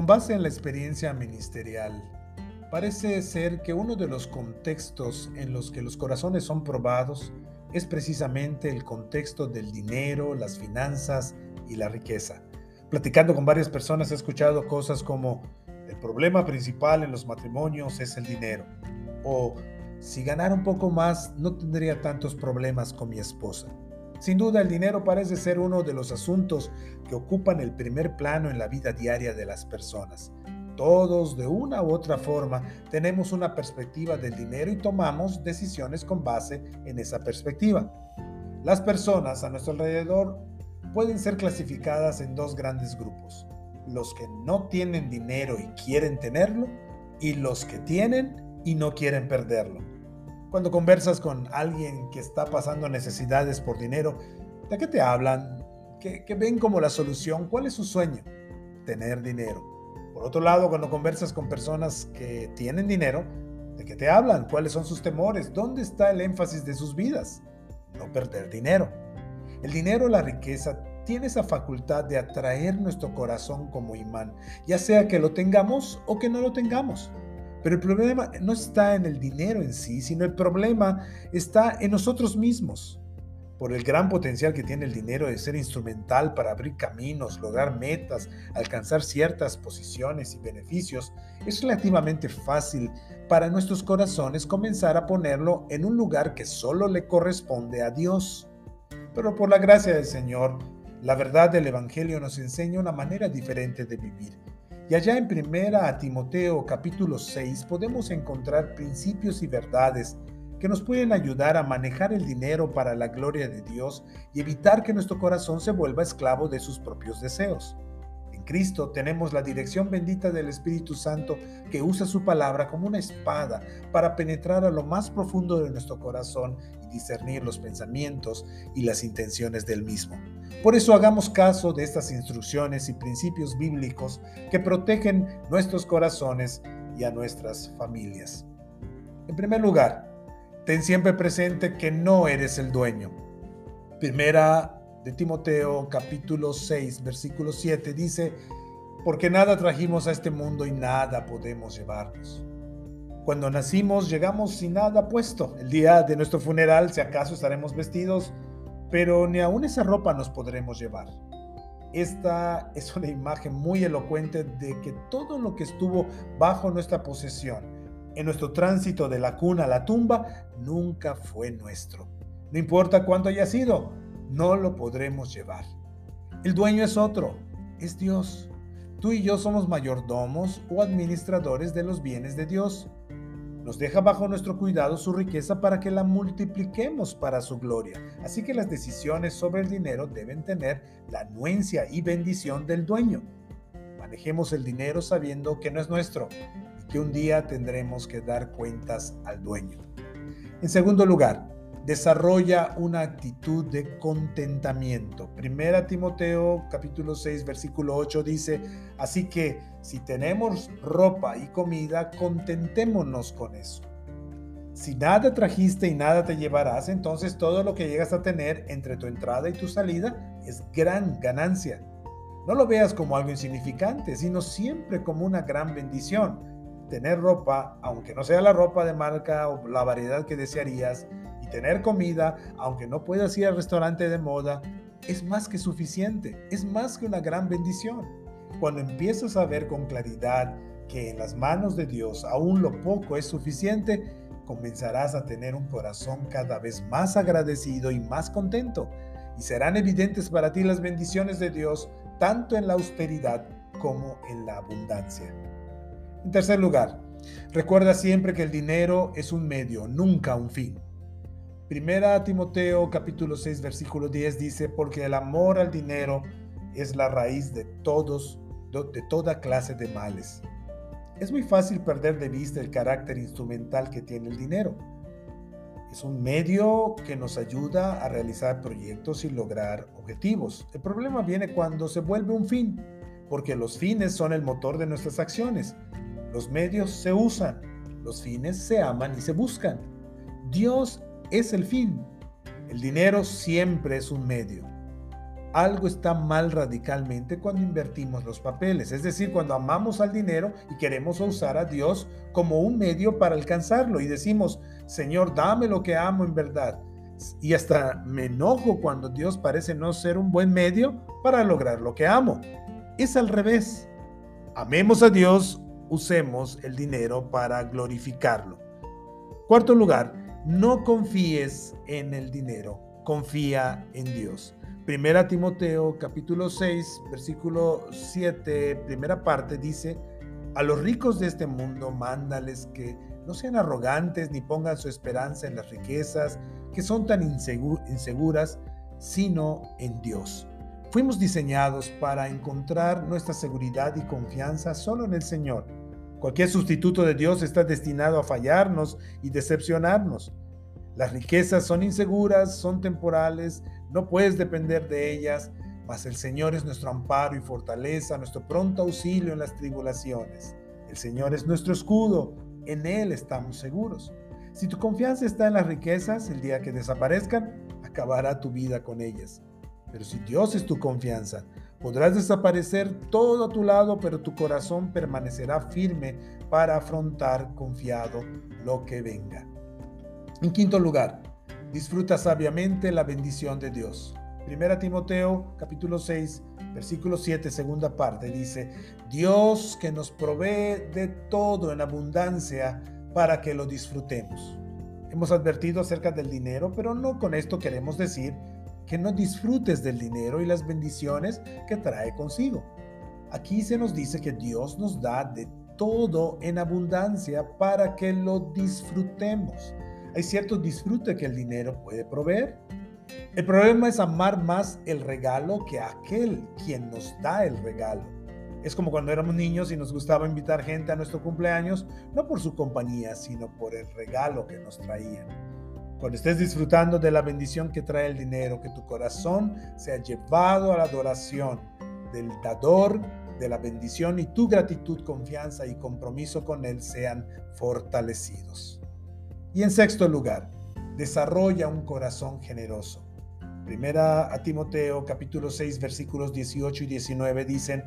Con base en la experiencia ministerial, parece ser que uno de los contextos en los que los corazones son probados es precisamente el contexto del dinero, las finanzas y la riqueza. Platicando con varias personas he escuchado cosas como el problema principal en los matrimonios es el dinero o si ganara un poco más no tendría tantos problemas con mi esposa. Sin duda el dinero parece ser uno de los asuntos que ocupan el primer plano en la vida diaria de las personas. Todos de una u otra forma tenemos una perspectiva del dinero y tomamos decisiones con base en esa perspectiva. Las personas a nuestro alrededor pueden ser clasificadas en dos grandes grupos. Los que no tienen dinero y quieren tenerlo y los que tienen y no quieren perderlo. Cuando conversas con alguien que está pasando necesidades por dinero, ¿de qué te hablan? ¿Qué, ven como la solución? ¿Cuál es su sueño? Tener dinero. Por otro lado, cuando conversas con personas que tienen dinero, ¿de qué te hablan? ¿Cuáles son sus temores? ¿Dónde está el énfasis de sus vidas? No perder dinero. El dinero, la riqueza, tiene esa facultad de atraer nuestro corazón como imán, ya sea que lo tengamos o que no lo tengamos. Pero el problema no está en el dinero en sí, sino el problema está en nosotros mismos por el gran potencial que tiene el dinero de ser instrumental para abrir caminos, lograr metas, alcanzar ciertas posiciones y beneficios, es relativamente fácil para nuestros corazones comenzar a ponerlo en un lugar que solo le corresponde a Dios. Pero por la gracia del Señor, la verdad del Evangelio nos enseña una manera diferente de vivir. Y allá en primera Timoteo capítulo 6 podemos encontrar principios y verdades que nos pueden ayudar a manejar el dinero para la gloria de Dios y evitar que nuestro corazón se vuelva esclavo de sus propios deseos. En Cristo tenemos la dirección bendita del Espíritu Santo que usa su palabra como una espada para penetrar a lo más profundo de nuestro corazón y discernir los pensamientos y las intenciones del mismo. Por eso hagamos caso de estas instrucciones y principios bíblicos que protegen nuestros corazones y a nuestras familias. En primer lugar, ten siempre presente que no eres el dueño. Primera de Timoteo capítulo 6 versículo 7 dice, porque nada trajimos a este mundo y nada podemos llevarnos. Cuando nacimos llegamos sin nada puesto. El día de nuestro funeral, si acaso estaremos vestidos, pero ni aun esa ropa nos podremos llevar. Esta es una imagen muy elocuente de que todo lo que estuvo bajo nuestra posesión, en nuestro tránsito de la cuna a la tumba nunca fue nuestro. No importa cuánto haya sido, no lo podremos llevar. El dueño es otro, es Dios. Tú y yo somos mayordomos o administradores de los bienes de Dios. Nos deja bajo nuestro cuidado su riqueza para que la multipliquemos para su gloria. Así que las decisiones sobre el dinero deben tener la anuencia y bendición del dueño. Manejemos el dinero sabiendo que no es nuestro, que un día tendremos que dar cuentas al dueño. En segundo lugar, desarrolla una actitud de contentamiento. Primera Timoteo capítulo 6 versículo 8 dice, así que si tenemos ropa y comida, contentémonos con eso. Si nada trajiste y nada te llevarás, entonces todo lo que llegas a tener entre tu entrada y tu salida es gran ganancia. No lo veas como algo insignificante, sino siempre como una gran bendición tener ropa, aunque no sea la ropa de marca o la variedad que desearías, tener comida, aunque no puedas ir al restaurante de moda, es más que suficiente, es más que una gran bendición. Cuando empiezas a ver con claridad que en las manos de Dios aún lo poco es suficiente, comenzarás a tener un corazón cada vez más agradecido y más contento, y serán evidentes para ti las bendiciones de Dios tanto en la austeridad como en la abundancia. En tercer lugar, recuerda siempre que el dinero es un medio, nunca un fin. Primera Timoteo capítulo 6 versículo 10 dice, porque el amor al dinero es la raíz de todos, de toda clase de males. Es muy fácil perder de vista el carácter instrumental que tiene el dinero. Es un medio que nos ayuda a realizar proyectos y lograr objetivos. El problema viene cuando se vuelve un fin, porque los fines son el motor de nuestras acciones. Los medios se usan, los fines se aman y se buscan. Dios es el fin. El dinero siempre es un medio. algo está mal radicalmente cuando invertimos los papeles, es decir, cuando amamos al dinero y queremos usar a Dios como un medio para alcanzarlo y decimos, Señor, dame lo que amo en verdad. Y hasta me enojo cuando Dios parece no ser un buen medio para lograr lo que amo. Es al revés. Amemos a Dios, usemos el dinero para glorificarlo. Cuarto lugar, no confíes en el dinero, confía en Dios. Primera Timoteo capítulo 6, versículo 7, primera parte dice, a los ricos de este mundo mándales que no sean arrogantes ni pongan su esperanza en las riquezas que son tan inseguras, sino en Dios. Fuimos diseñados para encontrar nuestra seguridad y confianza solo en el Señor. Cualquier sustituto de Dios está destinado a fallarnos y decepcionarnos. Las riquezas son inseguras, son temporales, no puedes depender de ellas, mas el Señor es nuestro amparo y fortaleza, nuestro pronto auxilio en las tribulaciones. El Señor es nuestro escudo, en Él estamos seguros. Si tu confianza está en las riquezas, el día que desaparezcan, acabará tu vida con ellas. Pero si Dios es tu confianza, podrás desaparecer todo a tu lado, pero tu corazón permanecerá firme para afrontar confiado lo que venga. En quinto lugar, disfruta sabiamente la bendición de Dios. Primera Timoteo capítulo 6, versículo 7, segunda parte, dice, Dios que nos provee de todo en abundancia para que lo disfrutemos. Hemos advertido acerca del dinero, pero no con esto queremos decir que no disfrutes del dinero y las bendiciones que trae consigo. Aquí se nos dice que Dios nos da de todo en abundancia para que lo disfrutemos. Hay cierto disfrute que el dinero puede proveer. El problema es amar más el regalo que aquel quien nos da el regalo. Es como cuando éramos niños y nos gustaba invitar gente a nuestro cumpleaños, no por su compañía, sino por el regalo que nos traían. Cuando estés disfrutando de la bendición que trae el dinero, que tu corazón sea llevado a la adoración del dador de la bendición y tu gratitud, confianza y compromiso con Él sean fortalecidos. Y en sexto lugar, desarrolla un corazón generoso. Primera a Timoteo capítulo 6 versículos 18 y 19 dicen,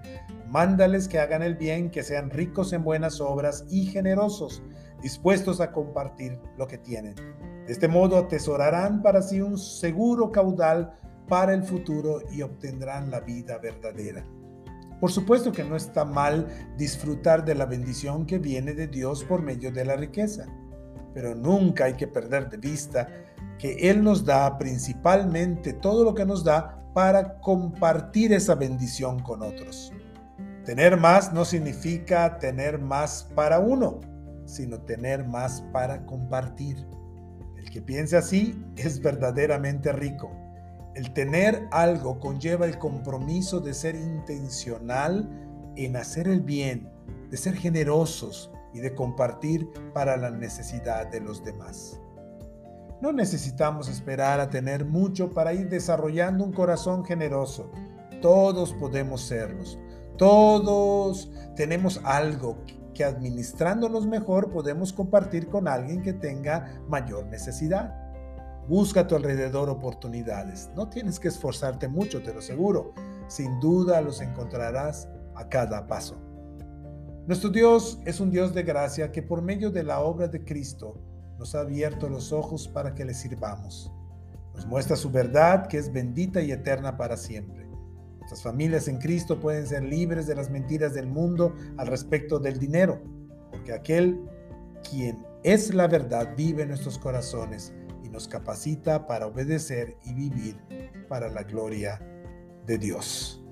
mándales que hagan el bien, que sean ricos en buenas obras y generosos, dispuestos a compartir lo que tienen. De este modo atesorarán para sí un seguro caudal para el futuro y obtendrán la vida verdadera. Por supuesto que no está mal disfrutar de la bendición que viene de Dios por medio de la riqueza pero nunca hay que perder de vista que Él nos da principalmente todo lo que nos da para compartir esa bendición con otros. Tener más no significa tener más para uno, sino tener más para compartir. El que piense así es verdaderamente rico. El tener algo conlleva el compromiso de ser intencional en hacer el bien, de ser generosos, y de compartir para la necesidad de los demás. No necesitamos esperar a tener mucho para ir desarrollando un corazón generoso. Todos podemos serlos. Todos tenemos algo que administrándonos mejor podemos compartir con alguien que tenga mayor necesidad. Busca a tu alrededor oportunidades. No tienes que esforzarte mucho, te lo aseguro. Sin duda los encontrarás a cada paso. Nuestro Dios es un Dios de gracia que por medio de la obra de Cristo nos ha abierto los ojos para que le sirvamos. Nos muestra su verdad que es bendita y eterna para siempre. Nuestras familias en Cristo pueden ser libres de las mentiras del mundo al respecto del dinero, porque aquel quien es la verdad vive en nuestros corazones y nos capacita para obedecer y vivir para la gloria de Dios.